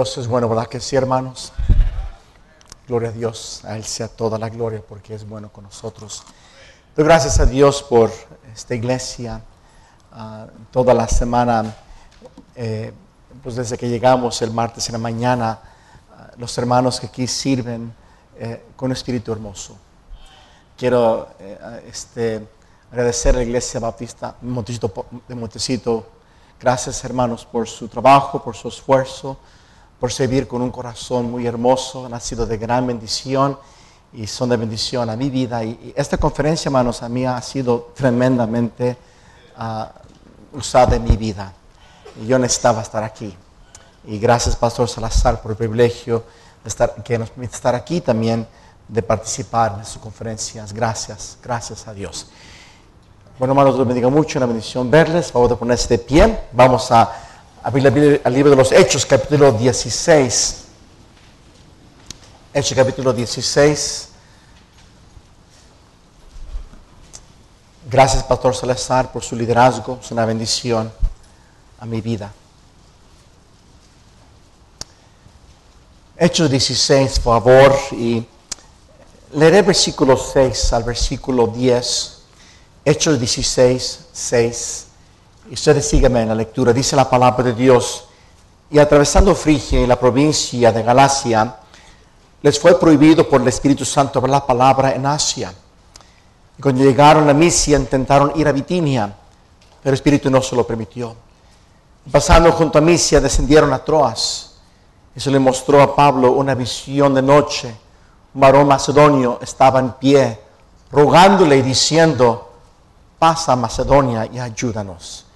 Dios es bueno, ¿verdad que sí, hermanos? Gloria a Dios, a Él sea toda la gloria porque es bueno con nosotros. Gracias a Dios por esta iglesia. Ah, toda la semana, eh, pues desde que llegamos el martes en la mañana, ah, los hermanos que aquí sirven eh, con espíritu hermoso. Quiero eh, este, agradecer a la iglesia Bautista de Montecito. Gracias hermanos por su trabajo, por su esfuerzo por servir con un corazón muy hermoso, han sido de gran bendición y son de bendición a mi vida. Y, esta conferencia, hermanos, a mí ha sido tremendamente ah, usada en mi vida. Y yo necesitaba estar aquí. Y gracias, Pastor Salazar, por el privilegio de estar, que nos permite estar aquí también, de participar en sus conferencias. Gracias, gracias a Dios. Bueno, hermanos, los bendiga mucho, una bendición verles. Vamos a ponerse de pie. Vamos a abrir al libro de los Hechos, capítulo 16. Hechos, capítulo 16. Gracias, Pastor Salazar, por su liderazgo. Es una bendición a mi vida. Hechos 16, por favor, y leeré versículo 6 al versículo 10. Hechos 16, 6 y ustedes síganme en la lectura. Dice la palabra de Dios. Y atravesando Frigia y la provincia de Galacia, les fue prohibido por el Espíritu Santo ver la palabra en Asia. Y cuando llegaron a Misia intentaron ir a Bitinia, pero el Espíritu no se lo permitió. pasando junto a Misia descendieron a Troas. Y se le mostró a Pablo una visión de noche. Un macedonio estaba en pie, rogándole y diciendo, pasa a Macedonia y ayúdanos.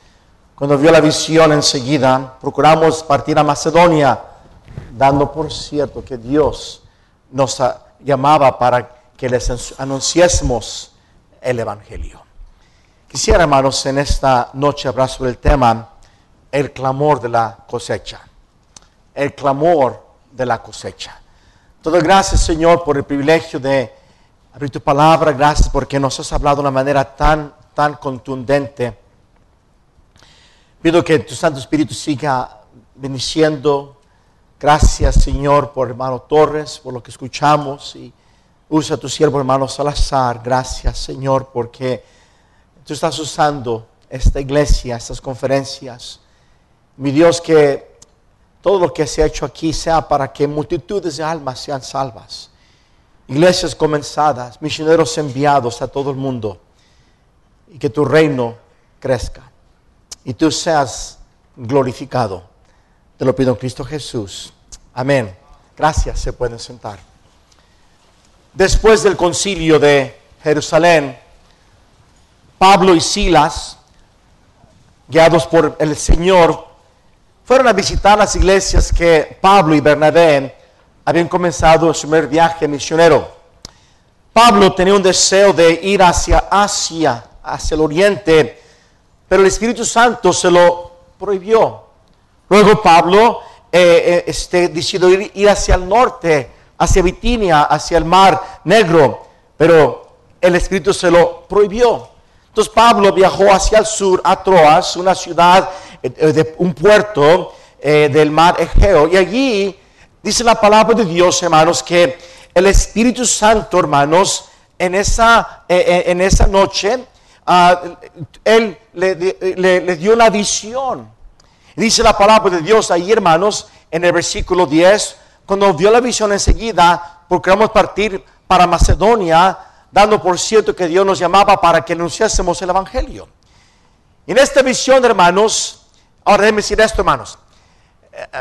Cuando vio la visión enseguida, procuramos partir a Macedonia, dando por cierto que Dios nos llamaba para que les anunciésemos el Evangelio. Quisiera, hermanos, en esta noche hablar sobre el tema el clamor de la cosecha. El clamor de la cosecha. Todo gracias, Señor, por el privilegio de abrir tu palabra. Gracias porque nos has hablado de una manera tan, tan contundente Pido que tu Santo Espíritu siga bendiciendo. Gracias, Señor, por hermano Torres, por lo que escuchamos. Y usa tu siervo, hermano Salazar. Gracias, Señor, porque tú estás usando esta iglesia, estas conferencias. Mi Dios, que todo lo que se ha hecho aquí sea para que multitudes de almas sean salvas. Iglesias comenzadas, misioneros enviados a todo el mundo. Y que tu reino crezca y tú seas glorificado. Te lo pido en Cristo Jesús. Amén. Gracias, se pueden sentar. Después del concilio de Jerusalén, Pablo y Silas, guiados por el Señor, fueron a visitar las iglesias que Pablo y Bernabé habían comenzado su primer viaje misionero. Pablo tenía un deseo de ir hacia Asia, hacia el oriente, pero el Espíritu Santo se lo prohibió. Luego Pablo eh, eh, este, decidió ir, hacia el norte, hacia Bitinia, hacia el mar negro, pero el Espíritu se lo prohibió. Entonces Pablo viajó hacia el sur, a Troas, una ciudad, eh, un puerto del mar Egeo, y allí dice la palabra de Dios, hermanos, que el Espíritu Santo, hermanos, en esa, en esa noche, Ah, él le, dio una visión. Dice la palabra de Dios ahí, hermanos, en el versículo 10, cuando vio la visión enseguida, procuramos partir para Macedonia, dando por cierto que Dios nos llamaba para que anunciásemos el Evangelio. En esta visión, hermanos, ahora déjenme decir esto, hermanos.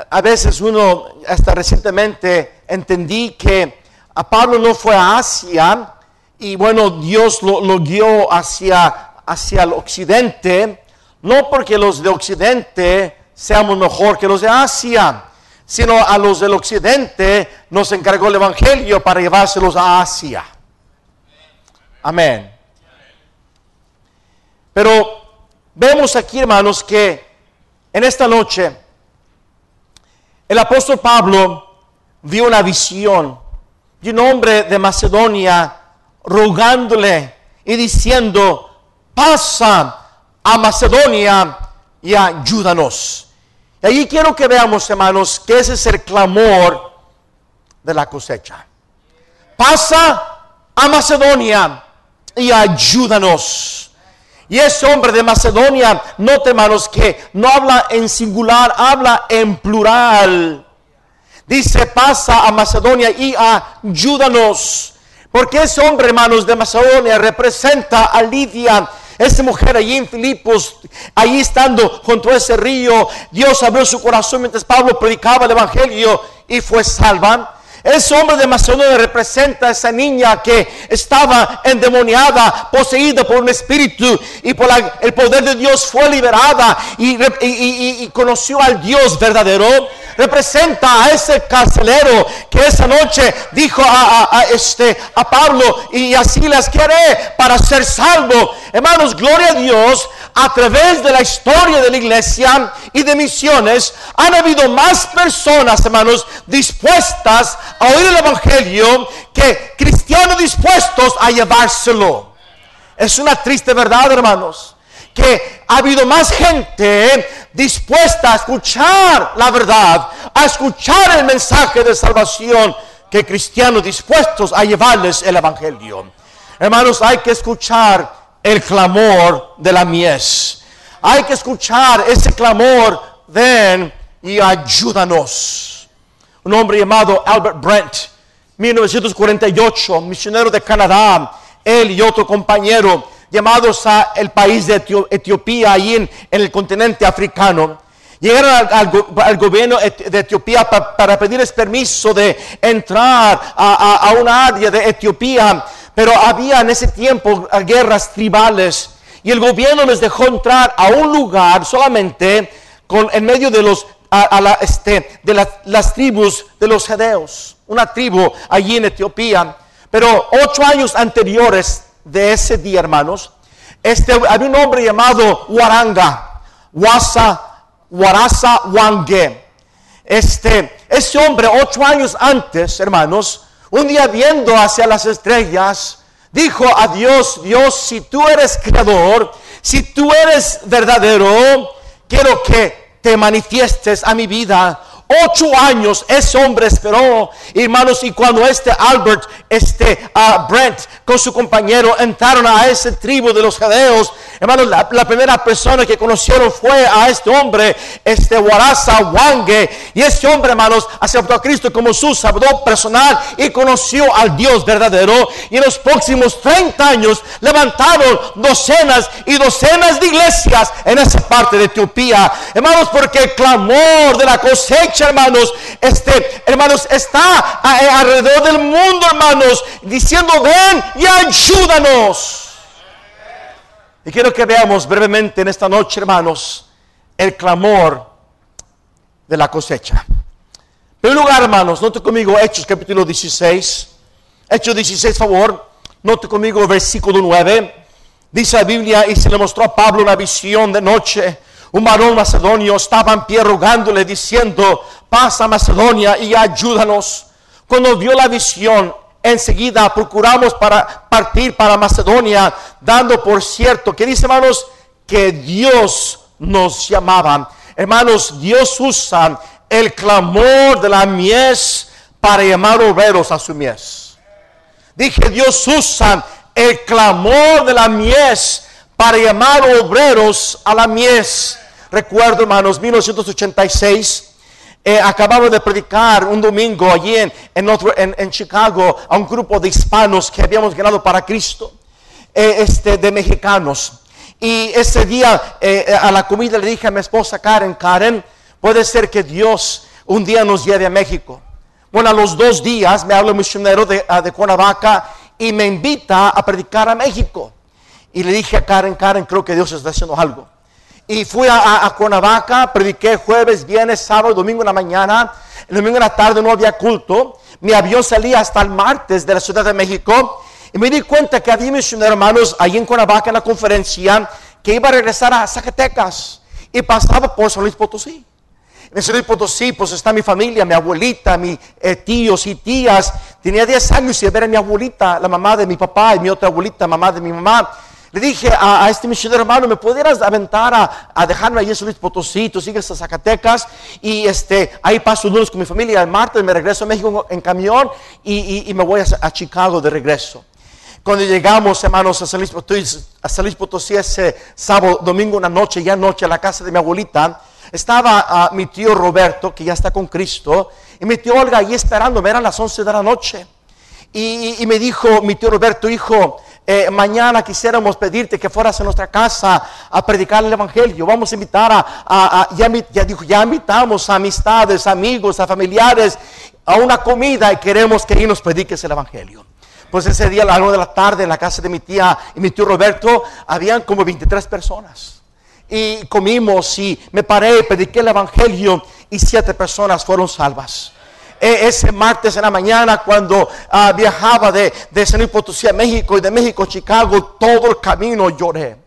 a veces uno, hasta recientemente, entendí que a Pablo no fue a Asia y bueno, Dios lo, lo guió hacia, hacia el occidente, no porque los de occidente seamos mejor que los de Asia, sino a los del occidente nos encargó el Evangelio para llevárselos a Asia. Amén. Pero vemos aquí, hermanos, que en esta noche el apóstol Pablo vio una visión de un hombre de Macedonia rogándole y diciendo, pasa a Macedonia y ayúdanos. Y allí quiero que veamos, hermanos, que ese es el clamor de la cosecha. Pasa a Macedonia y ayúdanos. Y ese hombre de Macedonia, note hermanos que no habla en singular, habla en plural. Dice, pasa a Macedonia y ayúdanos. Porque ese hombre, hermanos, de Macedonia representa a Lidia esa mujer allí en Filipos, allí estando junto a ese río, Dios abrió su corazón mientras Pablo predicaba el Evangelio y fue salva. Ese hombre de Macedonia representa a esa niña que estaba endemoniada, poseída por un espíritu y por el poder de Dios fue liberada y, conoció al Dios verdadero representa a ese carcelero que esa noche dijo a, este, a Pablo y así las quiere para ser salvo. Hermanos, gloria a Dios, a través de la historia de la iglesia y de misiones, han habido más personas, hermanos, dispuestas a oír el Evangelio que cristianos dispuestos a llevárselo. Es una triste verdad, hermanos que ha habido más gente dispuesta a escuchar la verdad, a escuchar el mensaje de salvación, que cristianos dispuestos a llevarles el Evangelio. Hermanos, hay que escuchar el clamor de la mies. Hay que escuchar ese clamor, ven y ayúdanos. Un hombre llamado Albert Brent, 1948, misionero de Canadá, él y otro compañero, llamados a el país de Etiopía, ahí en, el continente africano. Llegaron al, gobierno de Etiopía para pedirles permiso de entrar a, a, una área de Etiopía, pero había en ese tiempo guerras tribales y el gobierno les dejó entrar a un lugar solamente con, en medio de los a, la, este, de las tribus de los gedeos, una tribu allí en Etiopía. Pero ocho años anteriores de ese día, hermanos, este, había un hombre llamado Waranga, Wasa, Warasa Wange. Este, ese hombre, ocho años antes, hermanos, un día viendo hacia las estrellas, dijo a Dios, Dios, si tú eres creador, si tú eres verdadero, quiero que te manifiestes a mi vida. Ocho años ese hombre esperó, hermanos, y cuando este Albert, este uh, Brent, con su compañero entraron a ese tribu de los jadeos, hermanos, la, primera persona que conocieron fue a este hombre, este Warasa Wange, y este hombre, hermanos, aceptó a Cristo como su salvador personal y conoció al Dios verdadero, y en los próximos 30 años levantaron docenas y docenas de iglesias en esa parte de Etiopía, hermanos, porque el clamor de la cosecha hermanos, este, hermanos, está alrededor del mundo, hermanos, diciendo, ven y ayúdanos. Y quiero que veamos brevemente en esta noche, hermanos, el clamor de la cosecha. En primer lugar, hermanos, note conmigo Hechos capítulo 16. Hechos 16, favor. Note conmigo versículo 9. Dice la Biblia, y se le mostró a Pablo una visión de noche un varón macedonio estaba en pie rogándole diciendo, pasa Macedonia y ayúdanos. Cuando vio la visión, enseguida procuramos para partir para Macedonia, dando por cierto, que dice hermanos, que Dios nos llamaba. Hermanos, Dios usa el clamor de la mies para llamar obreros a su mies. Dije, Dios usa el clamor de la mies para llamar obreros a la mies. Recuerdo, hermanos, 1986. Eh, acababa de predicar un domingo allí en, Chicago a un grupo de hispanos que habíamos ganado para Cristo, eh, este, de mexicanos. Y ese día eh, a la comida le dije a mi esposa Karen, Karen, Puede ser que Dios un día nos lleve a México. Bueno, a los dos días me habla un misionero de, ah, de Cuernavaca y me invita a predicar a México. Y le dije a Karen, Karen, creo que Dios está haciendo algo. Y fui a, a, Cuernavaca, prediqué jueves, viernes, sábado, domingo en la mañana. El domingo en la tarde no había culto. Mi avión salía hasta el martes de la Ciudad de México. Y me di cuenta que había misioneros hermanos ahí en Cuernavaca en la conferencia que iba a regresar a Zacatecas y pasaba por San Luis Potosí. En San Luis Potosí, pues está mi familia, mi abuelita, mis eh, tíos y tías. Tenía 10 años y ver a mi abuelita, la mamá de mi papá, y mi otra abuelita, mamá de mi mamá. Le dije a, este misionero hermano, ¿me pudieras aventar a, dejarme allí en San Luis Potosí? Tú sigues a Zacatecas y este, ahí paso lunes con mi familia. El martes me regreso a México en camión y, me voy a Chicago de regreso. Cuando llegamos, hermanos, a San Luis Potosí, a San Luis Potosí ese sábado, domingo, una noche, ya noche, a la casa de mi abuelita, estaba ah, mi tío Roberto, que ya está con Cristo, y mi tío Olga ahí esperándome, eran las 11 de la noche. Y, me dijo mi tío Roberto, hijo, eh, mañana quisiéramos pedirte que fueras a nuestra casa a predicar el Evangelio. Vamos a invitar a, ya, ya, ya invitamos a amistades, amigos, a familiares a una comida y queremos que ahí nos prediques el Evangelio. Pues ese día a las 1 de la tarde en la casa de mi tía y mi tío Roberto, habían como 23 personas. Y comimos y me paré, prediqué el Evangelio y siete personas fueron salvas ese martes en la mañana cuando ah, viajaba de, de San Luis Potosí a México y de México a Chicago, todo el camino lloré.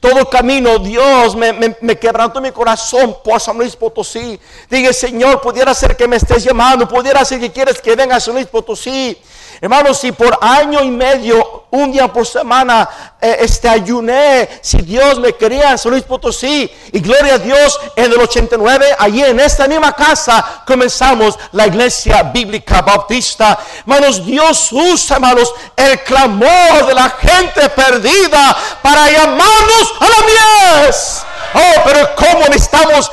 Todo camino, Dios me, me, quebrantó mi corazón por San Luis Potosí. Dije, Señor, pudiera ser que me estés llamando, pudiera ser que quieres que venga a San Luis Potosí. Hermanos, si por año y medio, un día por semana, eh, este, ayuné, si Dios me quería en San Luis Potosí, y gloria a Dios, en el 89, allí en esta misma casa, comenzamos la iglesia bíblica bautista. Hermanos, Dios usa, hermanos, el clamor de la gente perdida para llamarnos a la mies. Oh, pero cómo necesitamos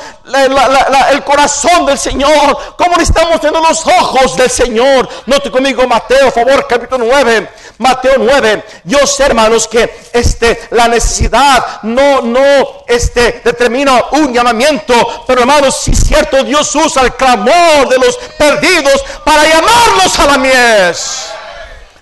el corazón del Señor, cómo necesitamos tener los ojos del Señor. Note conmigo Mateo, favor, capítulo 9. Mateo 9. Yo sé, hermanos, que este, la necesidad no, no este, determina un llamamiento. Pero, hermanos, si es cierto, Dios usa el clamor de los perdidos para llamarlos a la mies.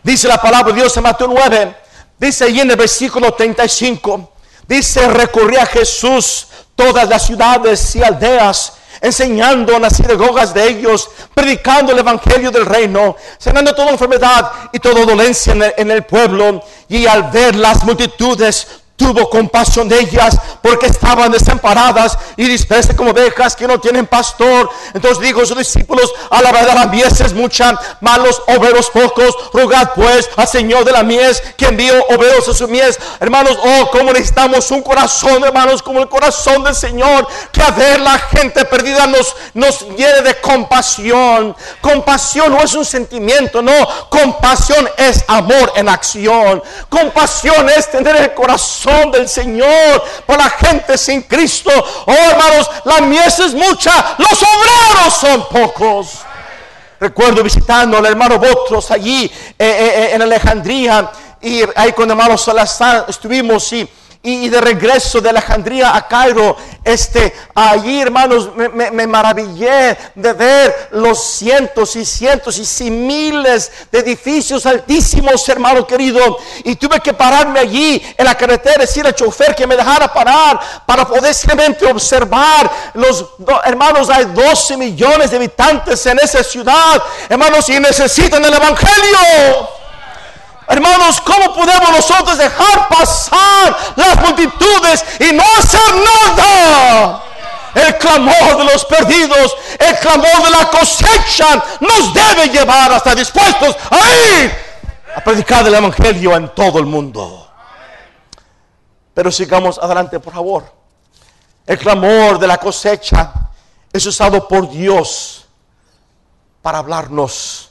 Dice la palabra de Dios en Mateo 9. Dice ahí en el versículo 35. Dice, recorría Jesús todas las ciudades y aldeas, enseñando en las sinagogas de ellos, predicando el evangelio del reino, sanando toda enfermedad y toda dolencia en el pueblo. Y al ver las multitudes, tuvo compasión de ellas porque estaban desamparadas y dispersas como ovejas que no tienen pastor. Entonces dijo sus discípulos, a la verdad la mies es mucha, malos obreros pocos, rogad pues al Señor de la mies que envió obreros a su mies. Hermanos, oh, como necesitamos un corazón, hermanos, como el corazón del Señor, que a ver la gente perdida nos, nos llene de compasión. Compasión no es un sentimiento, no, compasión es amor en acción. Compasión es tener el corazón del Señor por la gente sin Cristo. Oh hermanos, la mies es mucha, los obreros son pocos. Recuerdo visitando al hermano Botros allí eh, eh, eh, en Alejandría y ahí con el hermano Salazar estuvimos y y, de regreso de Alejandría a Cairo, este, allí hermanos, me, maravillé de ver los cientos y cientos y miles de edificios altísimos, hermano querido. Y tuve que pararme allí en la carretera, decir al chofer que me dejara parar para poder simplemente observar los hermanos. Hay 12 millones de habitantes en esa ciudad, hermanos, y necesitan el evangelio. Hermanos, ¿cómo podemos nosotros dejar pasar las multitudes y no hacer nada? El clamor de los perdidos, el clamor de la cosecha nos debe llevar hasta dispuestos a ir a predicar el Evangelio en todo el mundo. Pero sigamos adelante, por favor. El clamor de la cosecha es usado por Dios para hablarnos,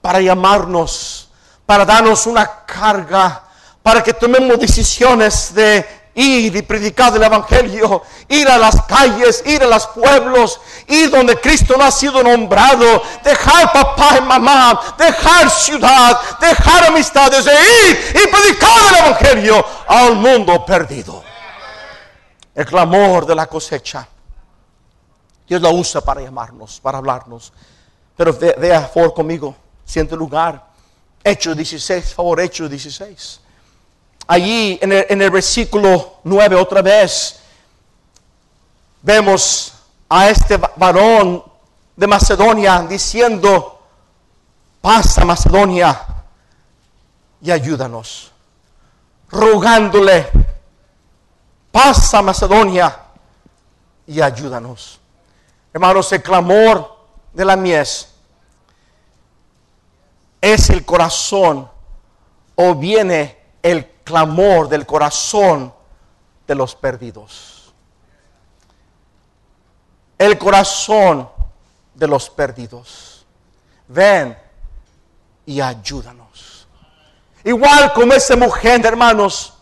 para llamarnos para darnos una carga, para que tomemos decisiones de ir y predicar el Evangelio, ir a las calles, ir a los pueblos, ir donde Cristo no ha sido nombrado, dejar papá y mamá, dejar ciudad, dejar amistades e ir y predicar el Evangelio al mundo perdido. El clamor de la cosecha Dios la usa para llamarnos, para hablarnos. Pero ve- vea, por favor, conmigo, siente lugar. Hechos 16, favor, Hechos 16. Allí en el, en el versículo 9, otra vez, vemos a este va- varón de Macedonia diciendo, pasa Macedonia y ayúdanos. Rogándole, pasa Macedonia y ayúdanos. Hermanos, el clamor de la mies es el corazón o viene el clamor del corazón de los perdidos. El corazón de los perdidos. Ven y ayúdanos. Igual como esa mujer, hermanos,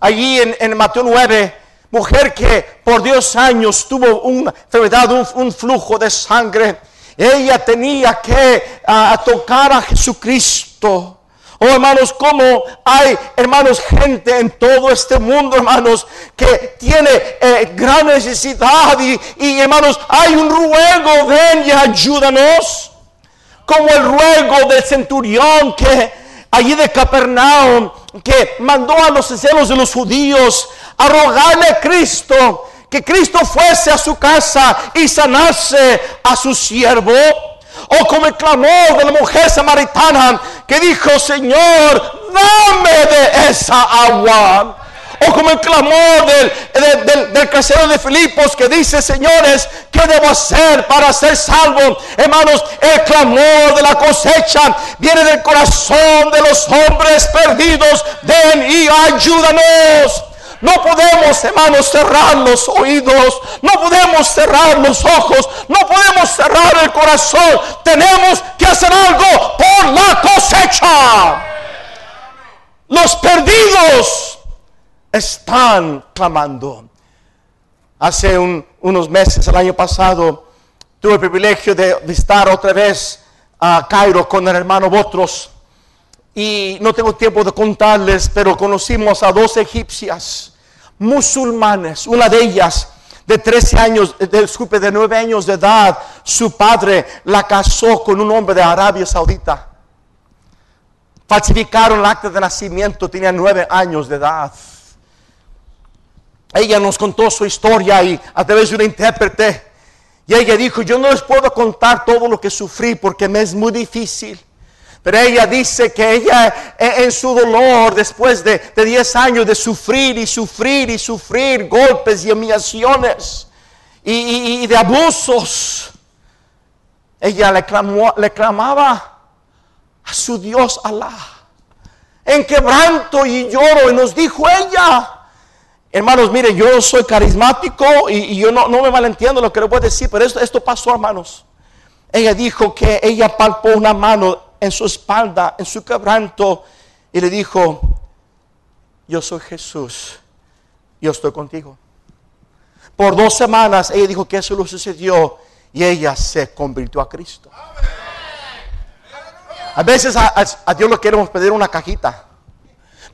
allí en, en Mateo 9, mujer que por Dios años tuvo una enfermedad, un, un flujo de sangre. Ella tenía que ah, tocar a Jesucristo. Oh hermanos, como hay hermanos gente en todo este mundo, hermanos, que tiene eh, gran necesidad y, y, hermanos, hay un ruego, ven y ayúdanos. Como el ruego del centurión que allí de Capernaum, que mandó a los celos de los judíos a rogarle a Cristo que Cristo fuese a su casa y sanase a su siervo. O como el clamor de la mujer samaritana que dijo, Señor, dame de esa agua. O como el clamor del, del, del, del casero de Filipos que dice, señores, ¿qué debo hacer para ser salvo? Hermanos, el clamor de la cosecha viene del corazón de los hombres perdidos. Ven y ayúdanos. No podemos, hermanos, cerrar los oídos. No podemos cerrar los ojos. No podemos cerrar el corazón. Tenemos que hacer algo por la cosecha. Los perdidos están clamando. Hace un, unos meses, el año pasado, tuve el privilegio de visitar otra vez a Cairo con el hermano Botros. Y no tengo tiempo de contarles, pero conocimos a dos egipcias musulmanes. Una de ellas, de 13 años, de, disculpe, de 9 años de edad, su padre la casó con un hombre de Arabia Saudita. Falsificaron el acta de nacimiento, tenía 9 años de edad. Ella nos contó su historia y a través de una intérprete. Y ella dijo, yo no les puedo contar todo lo que sufrí porque me es muy difícil. Pero ella dice que ella en su dolor, después de, de 10 años de sufrir y sufrir y sufrir golpes y humillaciones y, de abusos, ella le, clamó, le clamaba a su Dios Alá en quebranto y lloro. Y nos dijo ella, hermanos, mire, yo soy carismático y, yo no, no, me malentiendo lo que le voy a decir, pero esto pasó, hermanos. Ella dijo que ella palpó una mano en su espalda, en su quebranto, y le dijo, yo soy Jesús, yo estoy contigo. Por dos semanas ella dijo que eso le sucedió y ella se convirtió a Cristo. A veces a, Dios le queremos pedir una cajita.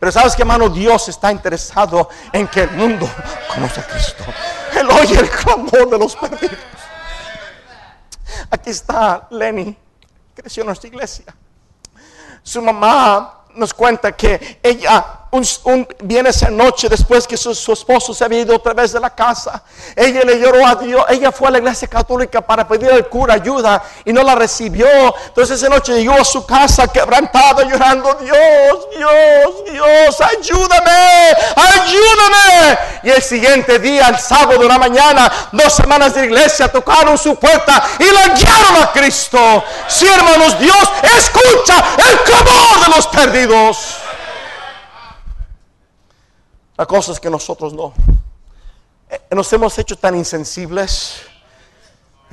Pero sabes que hermano, Dios está interesado en que el mundo conozca a Cristo. Él oye el clamor de los perdidos. Aquí está Lenny creció en nuestra iglesia. Su mamá nos cuenta que ella un, viene esa noche después que su, esposo se había ido otra vez de la casa. Ella le lloró a Dios. Ella fue a la iglesia católica para pedir al cura ayuda y no la recibió. Entonces esa noche llegó a su casa quebrantada, llorando: Dios, Dios, Dios, ayúdame, ayúdame. Y el siguiente día, el sábado de la mañana, dos semanas de iglesia tocaron su puerta y la guiaron a Cristo. Sí, hermanos, Dios escucha el clamor de los perdidos. La cosa es que nosotros no. Nos hemos hecho tan insensibles.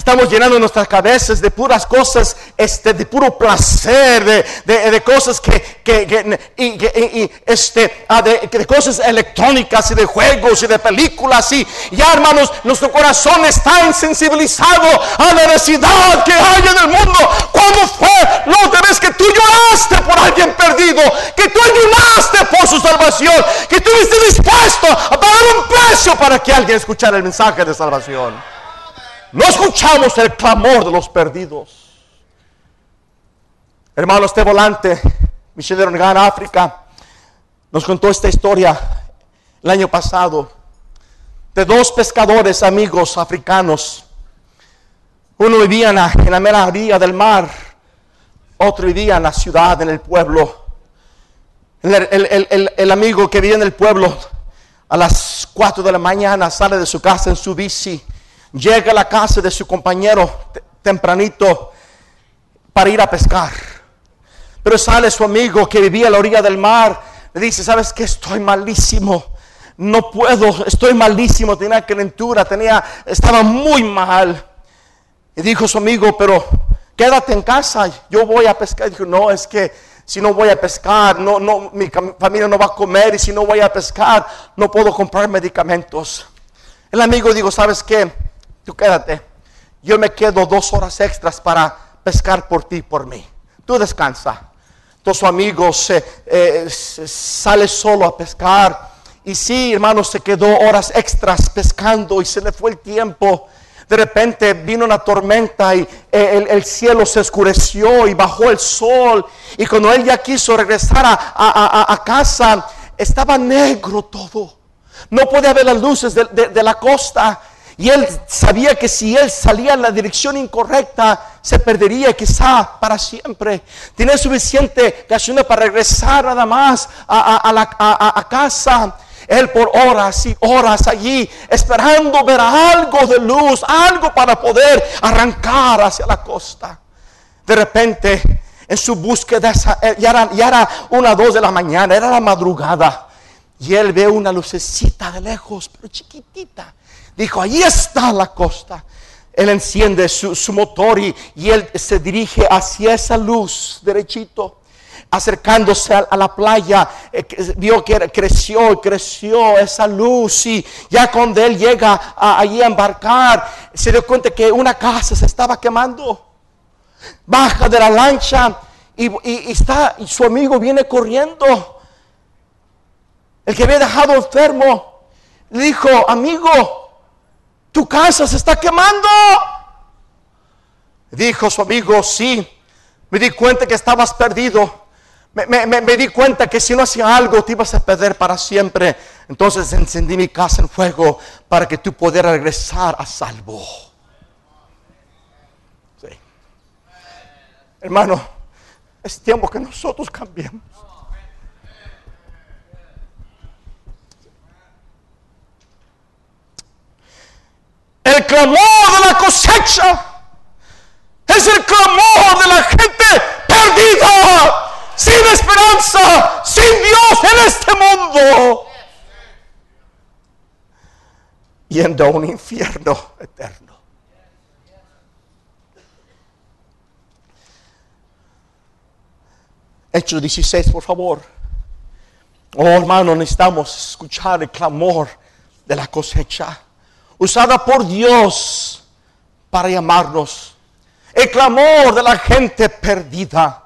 Estamos llenando nuestras cabezas de puras cosas, este, de puro placer, de, de, cosas que, que, que y, este, de, de, cosas electrónicas y de juegos y de películas. Y ya, hermanos, nuestro corazón está insensibilizado a la necesidad que hay en el mundo. ¿Cuándo fue la otra vez que tú lloraste por alguien perdido? Que tú ayunaste por su salvación. Que tú estuviste dispuesto a pagar un precio para que alguien escuchara el mensaje de salvación. No escuchamos el clamor de los perdidos. Hermano, este volante, misionero en África, nos contó esta historia el año pasado de dos pescadores amigos africanos. Uno vivía en la, en mera orilla del mar, otro vivía en la ciudad, en el pueblo. El amigo que vive en el pueblo a las 4 de la mañana sale de su casa en su bici, llega a la casa de su compañero te- tempranito para ir a pescar. Pero sale su amigo que vivía a la orilla del mar, le dice, ¿sabes qué? Estoy malísimo. No puedo, estoy malísimo, tenía calentura, tenía, estaba muy mal. Y dijo su amigo, pero quédate en casa, yo voy a pescar. dijo, no, es que si no voy a pescar, no, no, mi familia no va a comer y si no voy a pescar, no puedo comprar medicamentos. El amigo dijo, ¿sabes qué? Tú quédate. Yo me quedo dos horas extras para pescar por ti, por mí. Tú descansa. Entonces su amigo se, eh, se- sale solo a pescar. Y sí, hermano, se quedó horas extras pescando y se le fue el tiempo. De repente vino una tormenta y eh, el, el cielo se oscureció y bajó el sol. Y cuando él ya quiso regresar a, casa, estaba negro todo. No podía ver las luces de la costa. Y él sabía que si él salía en la dirección incorrecta, se perdería quizá para siempre. Tenía suficiente gasolina para regresar nada más a, a- la- a- casa. Él por horas y horas allí esperando ver algo de luz, algo para poder arrancar hacia la costa. De repente, en su búsqueda, eh, ya era, ya era una dos de la mañana, era la madrugada. Y él ve una lucecita de lejos, pero chiquitita. Dijo, ahí está la costa. Él enciende su, su motor y, y él se dirige hacia esa luz derechito. Acercándose a, la playa, eh, vio que creció y creció esa luz. Y ya cuando él llega a, allí a embarcar, se dio cuenta que una casa se estaba quemando baja de la lancha y, y- y está, y su amigo viene corriendo. El que había dejado enfermo le dijo, amigo, tu casa se está quemando. Dijo su amigo, sí, me di cuenta que estabas perdido. Me, di cuenta que si no hacía algo te ibas a perder para siempre. Entonces encendí mi casa en fuego para que tú pudieras regresar a salvo. Sí. Hermano, es tiempo que nosotros cambiemos. El clamor de la cosecha es el clamor de la gente perdida, sin esperanza, sin Dios en este mundo, yendo a un infierno eterno. Hechos 16, por favor. Oh, hermano, necesitamos escuchar el clamor de la cosecha, usada por Dios para llamarnos. El clamor de la gente perdida.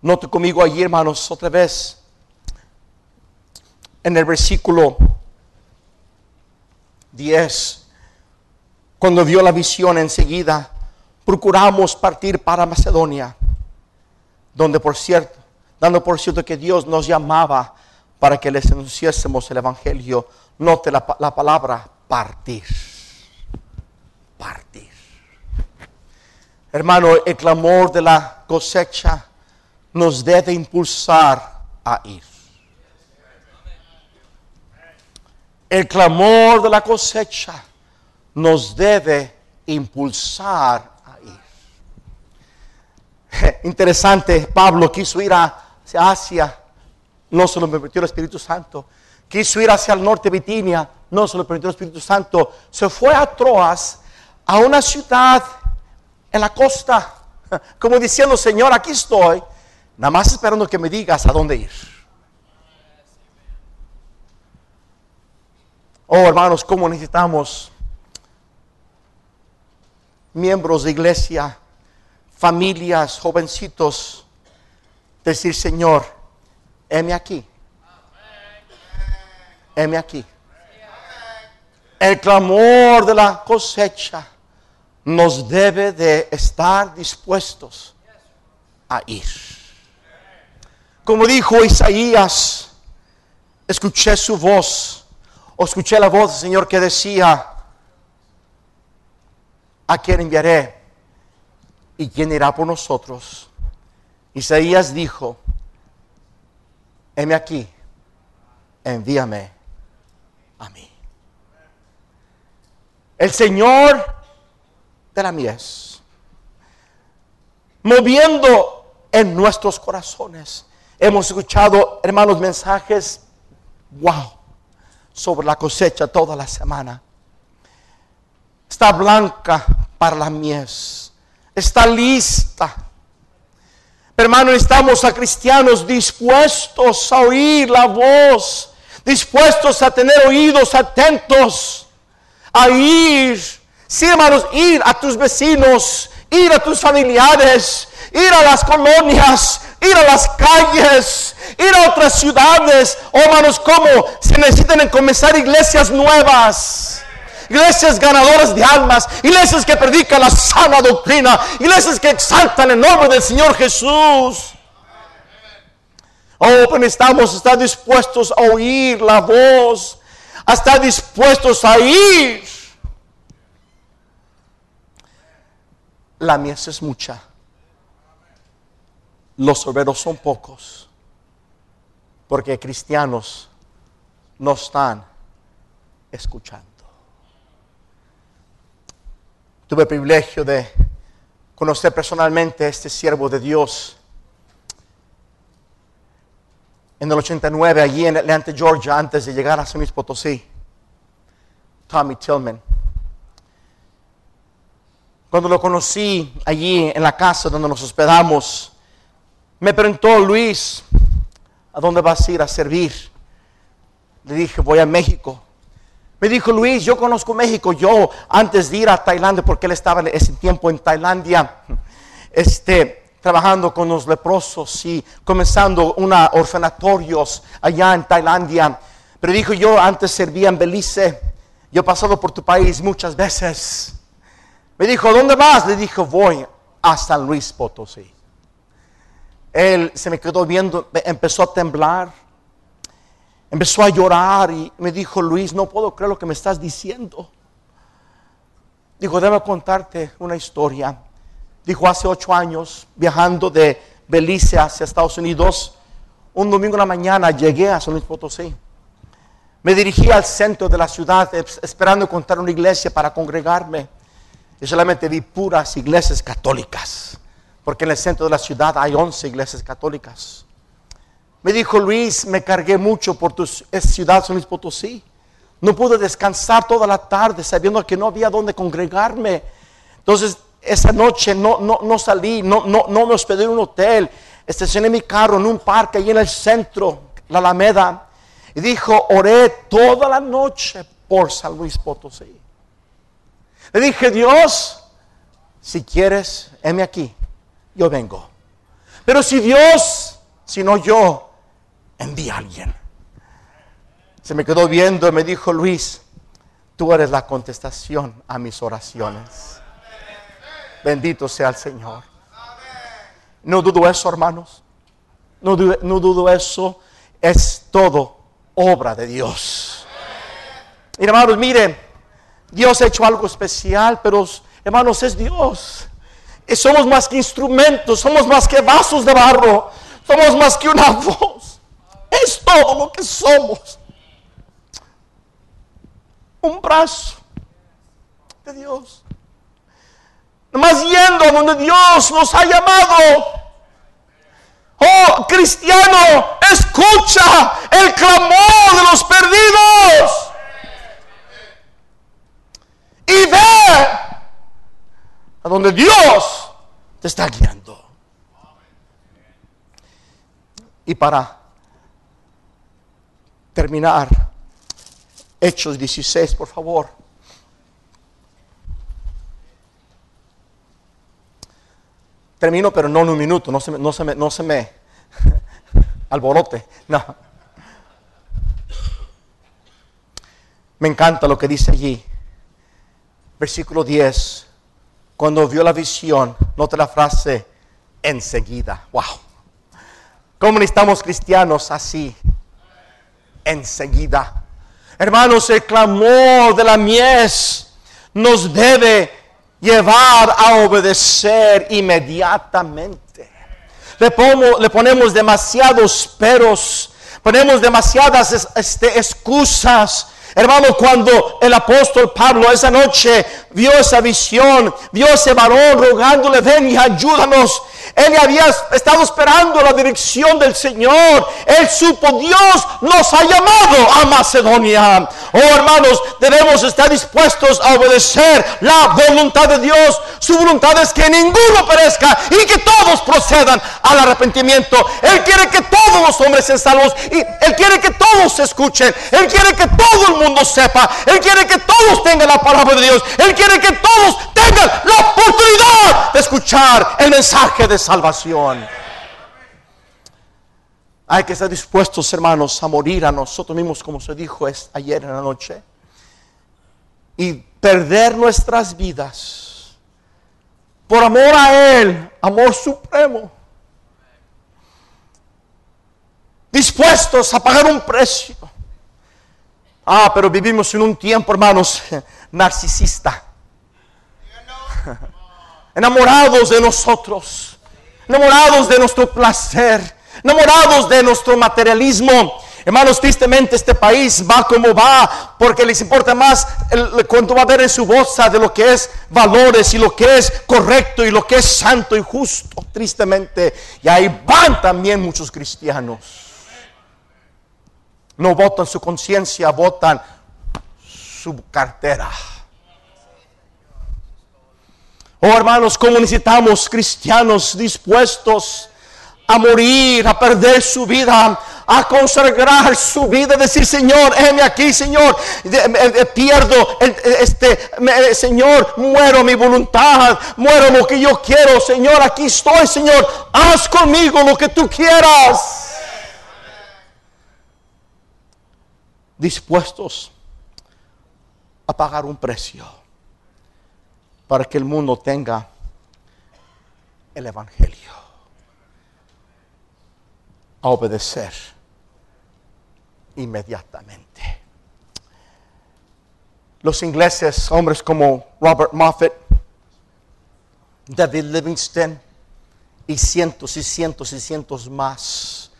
Note conmigo allí, hermanos, otra vez, en el versículo 10 cuando vio la visión enseguida, procuramos partir para Macedonia, donde por cierto, dando por cierto que Dios nos llamaba para que les anunciásemos el Evangelio. Note la, la palabra partir. Partir. Hermano, el clamor de la cosecha nos debe impulsar a ir. El clamor de la cosecha nos debe impulsar a ir. Interesante, Pablo quiso ir a- Asia, no se lo permitió el Espíritu Santo. Quiso ir hacia el norte Bitinia, no se lo permitió el Espíritu Santo. Se fue a Troas, a una ciudad en la costa, como diciendo, Señor, aquí estoy, nada más esperando que me digas a dónde ir. Oh, hermanos, cómo necesitamos miembros de iglesia, familias, jovencitos, decir, Señor, heme aquí. heme aquí. El clamor de la cosecha nos debe de estar dispuestos a ir. Como dijo Isaías, escuché su voz, o escuché la voz del Señor que decía, ¿a quién enviaré? ¿Y quién irá por nosotros? Isaías dijo, heme aquí, envíame a mí. El Señor de la mies, moviendo en nuestros corazones. Hemos escuchado, hermanos, mensajes, wow, sobre la cosecha toda la semana. Está blanca para la mies, está lista. Hermano, estamos a cristianos dispuestos a oír la voz, dispuestos a tener oídos atentos, a ir Sí, hermanos, ir a tus vecinos, ir a tus familiares, ir a las colonias, ir a las calles, ir a otras ciudades. Oh, hermanos, ¿cómo se necesitan comenzar iglesias nuevas? Iglesias ganadoras de almas, iglesias que predican la sana doctrina, iglesias que exaltan el nombre del Señor Jesús. Oh, pero estamos, estar dispuestos a oír la voz, a estar dispuestos a ir la mies es mucha. Los obreros son pocos. Porque cristianos no están escuchando. Tuve el privilegio de conocer personalmente a este siervo de Dios. En el 89, allí en Atlanta, Georgia, antes de llegar a San Luis Potosí. Tommy Tillman. Cuando lo conocí allí en la casa donde nos hospedamos, me preguntó Luis, ¿a dónde vas a ir a servir? Le dije, voy a México. Me dijo Luis, yo conozco México. Yo antes de ir a Tailandia, porque él estaba en ese tiempo en Tailandia, este, trabajando con los leprosos y comenzando una orfanatorios allá en Tailandia. Pero dijo, yo antes servía en Belice. Yo he pasado por tu país muchas veces. Me dijo, ¿dónde vas? Le dijo, voy a San Luis Potosí. Él se me quedó viendo, empezó a temblar, empezó a llorar y me dijo, Luis, no puedo creer lo que me estás diciendo. Dijo, debo contarte una historia. Dijo, hace ocho años, viajando de Belice hacia Estados Unidos, un domingo en la mañana llegué a San Luis Potosí. Me dirigí al centro de la ciudad esperando encontrar una iglesia para congregarme. Yo solamente vi puras iglesias católicas, porque en el centro de la ciudad hay 11 iglesias católicas. Me dijo Luis, me cargué mucho por tu ciudad, San Luis Potosí. No pude descansar toda la tarde sabiendo que no había donde congregarme. Entonces, esa noche no, no, no salí, no, no, no me hospedé en un hotel. Estacioné mi carro en un parque ahí en el centro, la Alameda. Y dijo, oré toda la noche por San Luis Potosí. Le dije, Dios, si quieres, heme aquí, yo vengo. Pero si Dios, si no yo, envía a alguien. Se me quedó viendo y me dijo, Luis, tú eres la contestación a mis oraciones. Bendito sea el Señor. No dudo eso, hermanos. No dudo, no dudo eso. Es todo obra de Dios. Y hermanos, miren, Dios ha hecho algo especial, pero hermanos, es Dios. Y somos más que instrumentos, somos más que vasos de barro, somos más que una voz. Es todo lo que somos. Un brazo de Dios. Nomás yendo a donde Dios nos ha llamado. Oh, cristiano, escucha el clamor de los perdidos y ve a donde Dios te está guiando. Y para terminar, Hechos 16, por favor. Termino, pero no en un minuto, no se me, no se me, no se me alborote. No. Me encanta lo que dice allí. Versículo 10. Cuando vio la visión, nota la frase, enseguida. Wow. ¿Cómo necesitamos cristianos así? Enseguida. Hermanos, el clamor de la mies nos debe llevar a obedecer inmediatamente. Le, le ponemos demasiados peros, ponemos demasiadas este, excusas Hermano, cuando el apóstol Pablo esa noche vio esa visión, vio ese varón rogándole, ven y ayúdanos. Él había estado esperando la dirección del Señor. Él supo, Dios nos ha llamado a Macedonia. Oh hermanos, debemos estar dispuestos a obedecer la voluntad de Dios. Su voluntad es que ninguno perezca y que todos procedan al arrepentimiento. Él quiere que todos los hombres sean salvos y Él quiere que todos se escuchen. Él quiere que todo el mundo sepa. Él quiere que todos tengan la palabra de Dios. Él quiere que todos tengan la oportunidad de escuchar el mensaje de salvación. Hay que estar dispuestos, hermanos, a morir a nosotros mismos, como se dijo ayer en la noche, y perder nuestras vidas por amor a Él, amor supremo. Dispuestos a pagar un precio. Ah, pero vivimos en un tiempo, hermanos, narcisista. Enamorados de nosotros, enamorados de nuestro placer, enamorados de nuestro materialismo. Hermanos, tristemente este país va como va porque les importa más el, cuanto va a ver en su bolsa de lo que es valores y lo que es correcto y lo que es santo y justo, tristemente. Y ahí van también muchos cristianos. No votan su conciencia, votan su cartera. Oh hermanos, ¿cómo necesitamos cristianos dispuestos a morir, a perder su vida, a consagrar su vida, decir, Señor, heme aquí, Señor, pierdo, este, Señor, muero mi voluntad, muero lo que yo quiero, Señor, aquí estoy, Señor, haz conmigo lo que tú quieras. Dispuestos a pagar un precio para que el mundo tenga el Evangelio. A obedecer inmediatamente. Los ingleses, hombres como Robert Moffat, David Livingston y cientos y cientos y cientos más,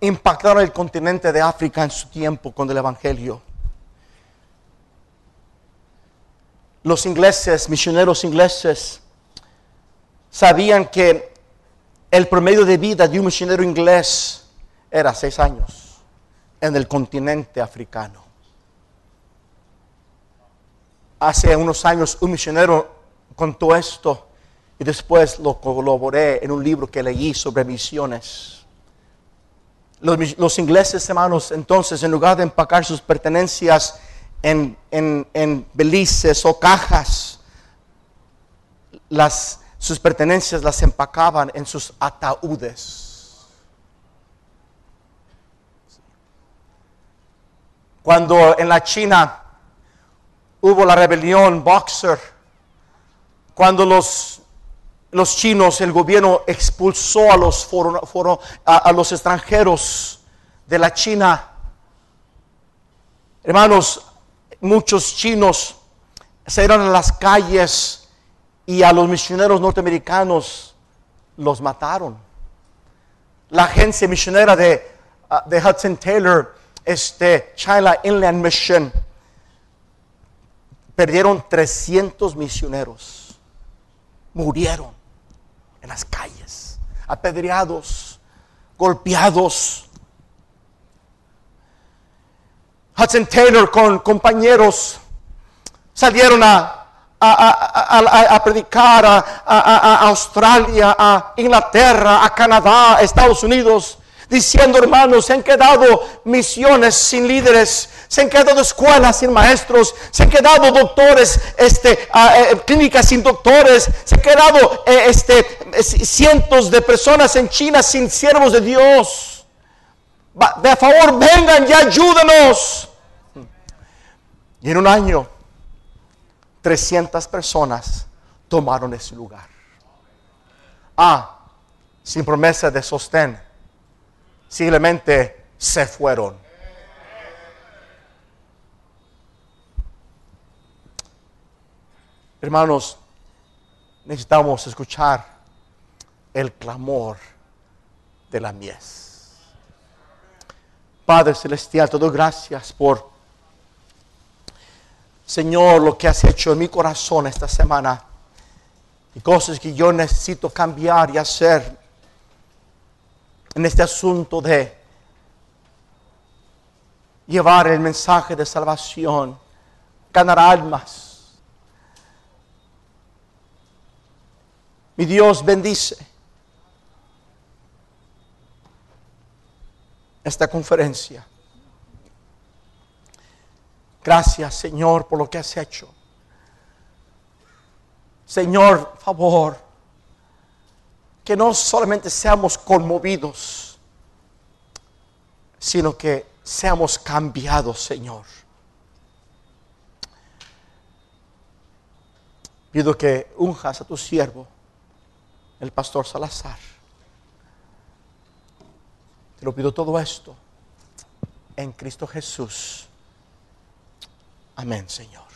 impactaron el continente de África en su tiempo con el Evangelio. Los ingleses, misioneros ingleses, sabían que el promedio de vida de un misionero inglés era seis años en el continente africano. Hace unos años un misionero contó esto y después lo colaboré en un libro que leí sobre misiones. Los, ingleses, hermanos, entonces, en lugar de empacar sus pertenencias en, en, belices o cajas, las, sus pertenencias las empacaban en sus ataúdes. Cuando en la China hubo la rebelión Boxer, cuando los, los chinos, el gobierno expulsó a los, a, los extranjeros de la China, hermanos, muchos chinos salieron a las calles y a los misioneros norteamericanos los mataron. La agencia misionera de, de Hudson Taylor este, China Inland Mission, perdieron 300 misioneros. Murieron en las calles, apedreados, golpeados. Hudson Taylor con compañeros salieron a, a, predicar a, Australia, a Inglaterra, a Canadá, a Estados Unidos diciendo, hermanos, se han quedado misiones sin líderes, se han quedado escuelas sin maestros, se han quedado doctores, este, eh, clínicas sin doctores, se han quedado eh, este, cientos de personas en China sin siervos de Dios. De favor, vengan y ayúdenos. Y en un año, 300 personas tomaron ese lugar. Ah, sin promesa de sostén, simplemente se fueron. Hermanos, necesitamos escuchar el clamor de la mies. Padre Celestial, te doy gracias por, Señor, lo que has hecho en mi corazón esta semana y cosas que yo necesito cambiar y hacer en este asunto de llevar el mensaje de salvación, ganar almas. Mi Dios bendice esta conferencia. Gracias Señor por lo que has hecho. Señor, favor, que no solamente seamos conmovidos, sino que seamos cambiados, Señor. Pido que unjas a tu siervo, el pastor Salazar. Te lo pido todo esto en Cristo Jesús. Amén, Señor.